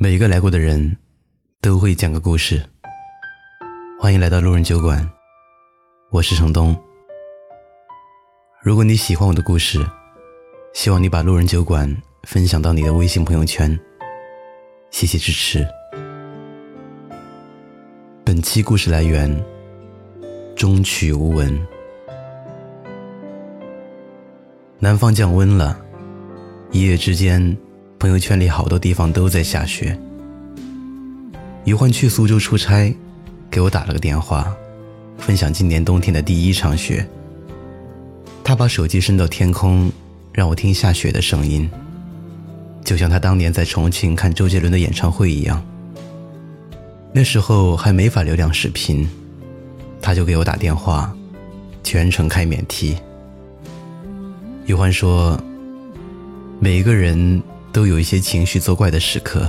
每一个来过的人，都会讲个故事。欢迎来到路人酒馆，我是程东。如果你喜欢我的故事，希望你把路人酒馆分享到你的微信朋友圈，谢谢支持。本期故事来源：中曲无闻。南方降温了，一夜之间。朋友圈里好多地方都在下雪。余欢去苏州出差，给我打了个电话，分享今年冬天的第一场雪。他把手机伸到天空，让我听下雪的声音，就像他当年在重庆看周杰伦的演唱会一样。那时候还没法流量视频，他就给我打电话，全程开免提。余欢说：“每一个人。”都有一些情绪作怪的时刻，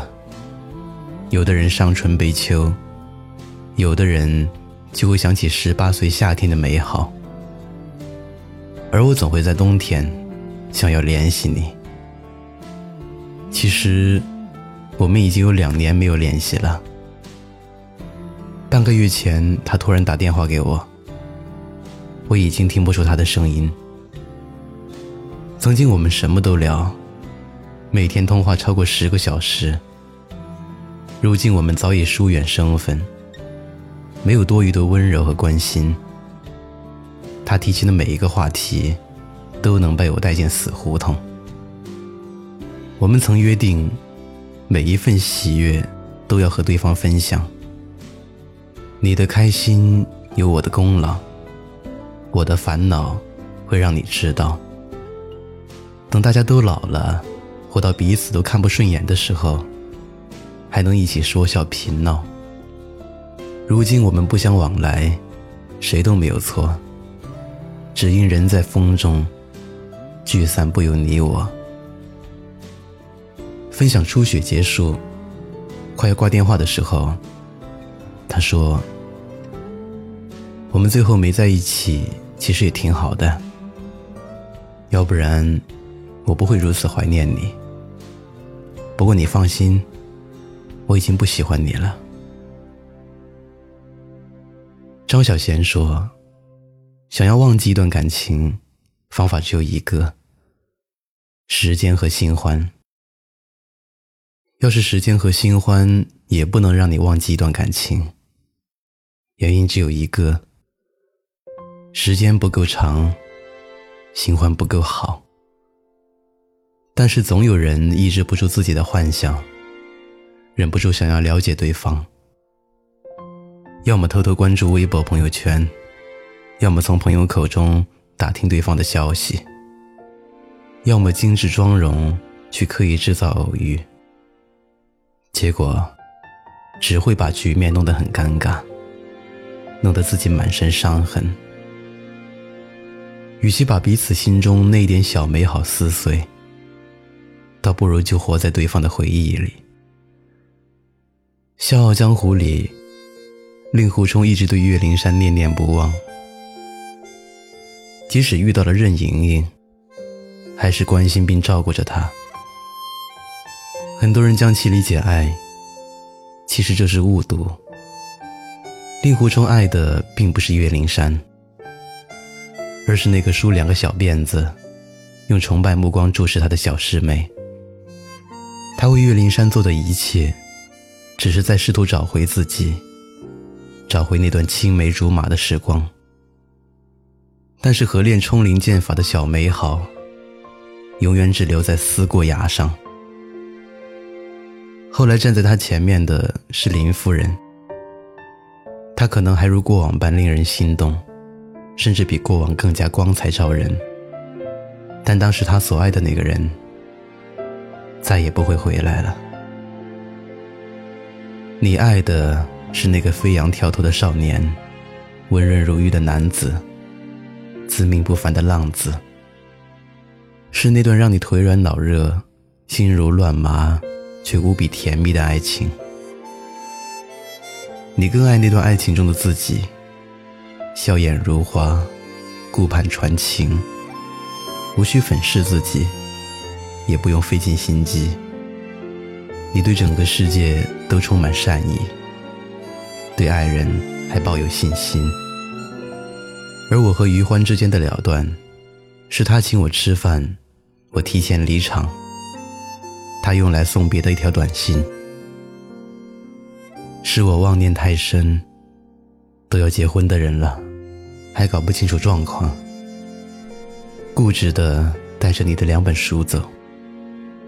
有的人伤春悲秋，有的人就会想起十八岁夏天的美好，而我总会在冬天想要联系你。其实，我们已经有两年没有联系了。半个月前，他突然打电话给我，我已经听不出他的声音。曾经我们什么都聊。每天通话超过十个小时。如今我们早已疏远生分，没有多余的温柔和关心。他提起的每一个话题，都能被我带进死胡同。我们曾约定，每一份喜悦都要和对方分享。你的开心有我的功劳，我的烦恼会让你知道。等大家都老了。活到彼此都看不顺眼的时候，还能一起说笑贫闹。如今我们不相往来，谁都没有错，只因人在风中，聚散不由你我。分享初雪结束，快要挂电话的时候，他说：“我们最后没在一起，其实也挺好的，要不然我不会如此怀念你。”不过你放心，我已经不喜欢你了。张小娴说：“想要忘记一段感情，方法只有一个：时间和新欢。要是时间和新欢也不能让你忘记一段感情，原因只有一个：时间不够长，新欢不够好。”但是总有人抑制不住自己的幻想，忍不住想要了解对方。要么偷偷关注微博朋友圈，要么从朋友口中打听对方的消息，要么精致妆容去刻意制造偶遇。结果，只会把局面弄得很尴尬，弄得自己满身伤痕。与其把彼此心中那点小美好撕碎。倒不如就活在对方的回忆里。《笑傲江湖》里，令狐冲一直对岳灵珊念念不忘，即使遇到了任盈盈，还是关心并照顾着她。很多人将其理解爱，其实这是误读。令狐冲爱的并不是岳灵珊，而是那个梳两个小辫子、用崇拜目光注视他的小师妹。他为岳灵珊做的一切，只是在试图找回自己，找回那段青梅竹马的时光。但是合练冲灵剑法的小美好，永远只留在思过崖上。后来站在他前面的是林夫人，她可能还如过往般令人心动，甚至比过往更加光彩照人。但当时他所爱的那个人。再也不会回来了。你爱的是那个飞扬跳脱的少年，温润如玉的男子，自命不凡的浪子，是那段让你腿软脑热、心如乱麻却无比甜蜜的爱情。你更爱那段爱情中的自己，笑眼如花，顾盼传情，无需粉饰自己。也不用费尽心机，你对整个世界都充满善意，对爱人还抱有信心。而我和余欢之间的了断，是他请我吃饭，我提前离场，他用来送别的一条短信。是我妄念太深，都要结婚的人了，还搞不清楚状况，固执的带着你的两本书走，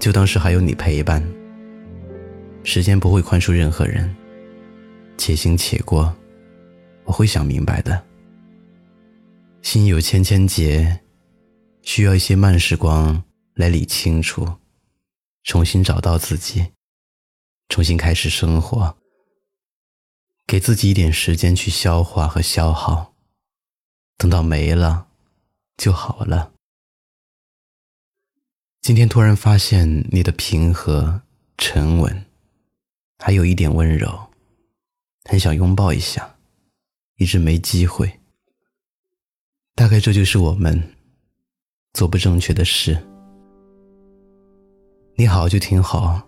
就当是还有你陪伴。时间不会宽恕任何人，且行且过，我会想明白的。心有千千结，需要一些慢时光来理清楚，重新找到自己，重新开始生活，给自己一点时间去消化和消耗，等到没了就好了。今天突然发现你的平和沉稳。还有一点温柔，很想拥抱一下，一直没机会。大概这就是我们做不正确的事。你好就挺好，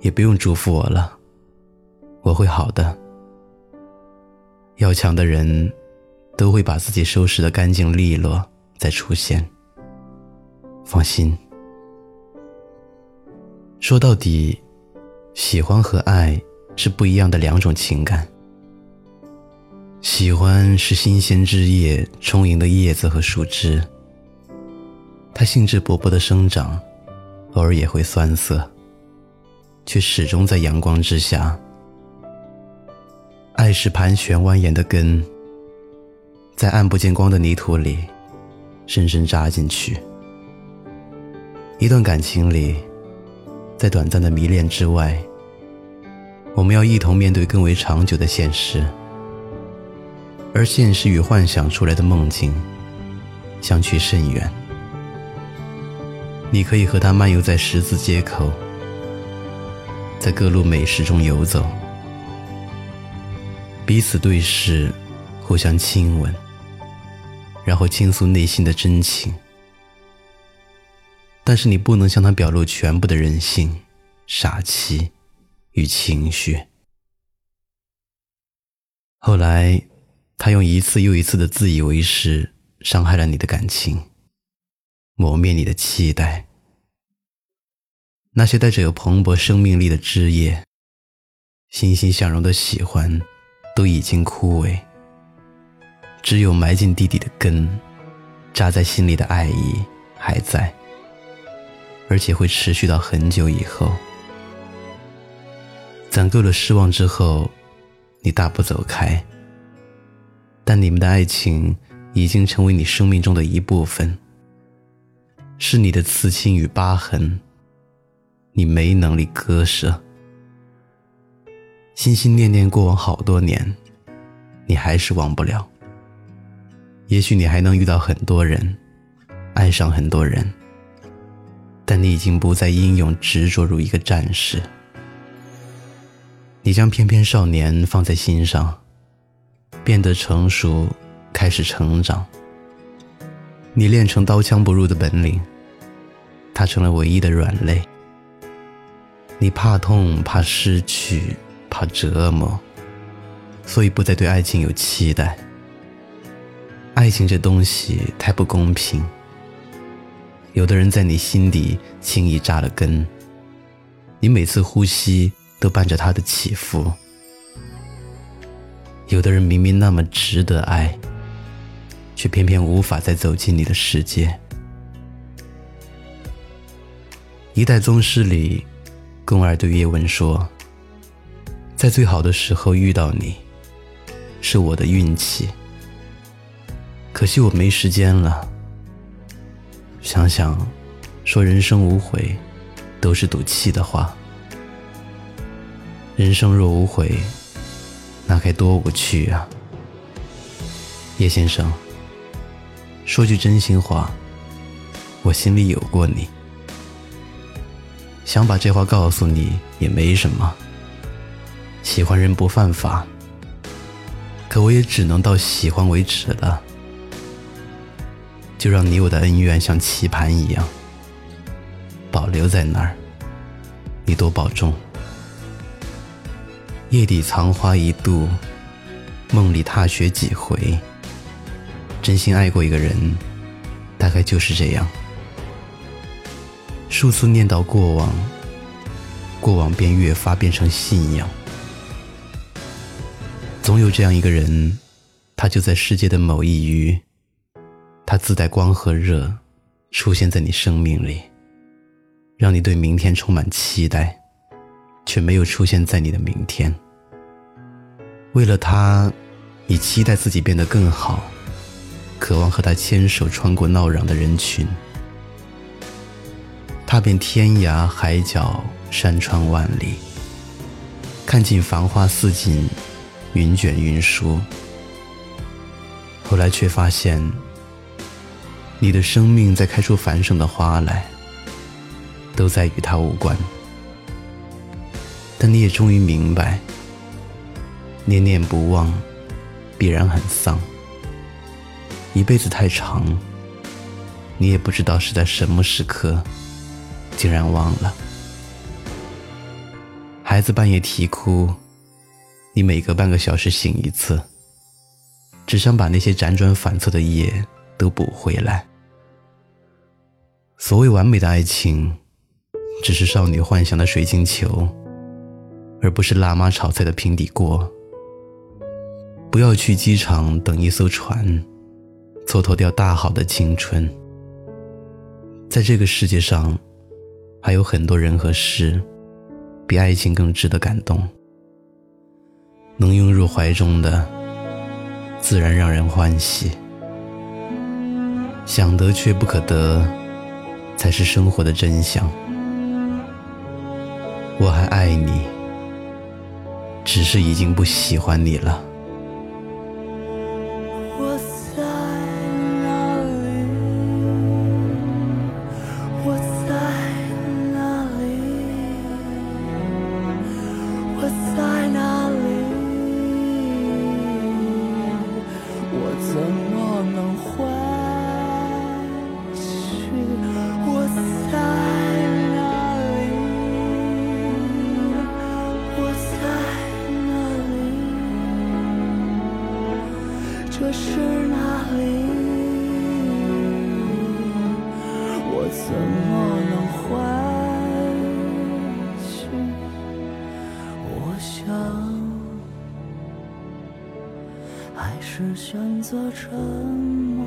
也不用嘱咐我了，我会好的。要强的人，都会把自己收拾的干净利落再出现。放心，说到底。喜欢和爱是不一样的两种情感。喜欢是新鲜枝叶充盈的叶子和树枝，它兴致勃勃的生长，偶尔也会酸涩，却始终在阳光之下。爱是盘旋蜿蜒的根，在暗不见光的泥土里深深扎进去。一段感情里。在短暂的迷恋之外，我们要一同面对更为长久的现实。而现实与幻想出来的梦境相去甚远。你可以和他漫游在十字街口，在各路美食中游走，彼此对视，互相亲吻，然后倾诉内心的真情。但是你不能向他表露全部的人性、傻气与情绪。后来，他用一次又一次的自以为是，伤害了你的感情，磨灭你的期待。那些带着有蓬勃生命力的枝叶，欣欣向荣的喜欢，都已经枯萎。只有埋进地底的根，扎在心里的爱意还在。而且会持续到很久以后。攒够了失望之后，你大步走开。但你们的爱情已经成为你生命中的一部分，是你的刺青与疤痕，你没能力割舍。心心念念过往好多年，你还是忘不了。也许你还能遇到很多人，爱上很多人。但你已经不再英勇执着如一个战士，你将翩翩少年放在心上，变得成熟，开始成长。你练成刀枪不入的本领，他成了唯一的软肋。你怕痛，怕失去，怕折磨，所以不再对爱情有期待。爱情这东西太不公平。有的人在你心底轻易扎了根，你每次呼吸都伴着他的起伏。有的人明明那么值得爱，却偏偏无法再走进你的世界。一代宗师里，宫二对叶问说：“在最好的时候遇到你，是我的运气。可惜我没时间了。”想想，说人生无悔，都是赌气的话。人生若无悔，那该多无趣啊！叶先生，说句真心话，我心里有过你。想把这话告诉你也没什么，喜欢人不犯法，可我也只能到喜欢为止了。就让你我的恩怨像棋盘一样保留在那儿，你多保重。夜底藏花一度，梦里踏雪几回。真心爱过一个人，大概就是这样。数次念叨过往，过往便越发变成信仰。总有这样一个人，他就在世界的某一隅，他自带光和热，出现在你生命里，让你对明天充满期待，却没有出现在你的明天。为了他，你期待自己变得更好，渴望和他牵手穿过闹嚷的人群，踏遍天涯海角、山川万里，看尽繁花似锦、云卷云舒。后来却发现，你的生命在开出繁盛的花来，都在与他无关。但你也终于明白。念念不忘，必然很丧。一辈子太长，你也不知道是在什么时刻，竟然忘了。孩子半夜啼哭，你每隔半个小时醒一次，只想把那些辗转反侧的夜都补回来。所谓完美的爱情，只是少女幻想的水晶球，而不是辣妈炒菜的平底锅。不要去机场等一艘船，蹉跎掉大好的青春。在这个世界上，还有很多人和事，比爱情更值得感动。能拥入怀中的，自然让人欢喜。想得却不可得，才是生活的真相。我还爱你，只是已经不喜欢你了。这是哪里？我怎么能唤醒？我想，还是选择沉默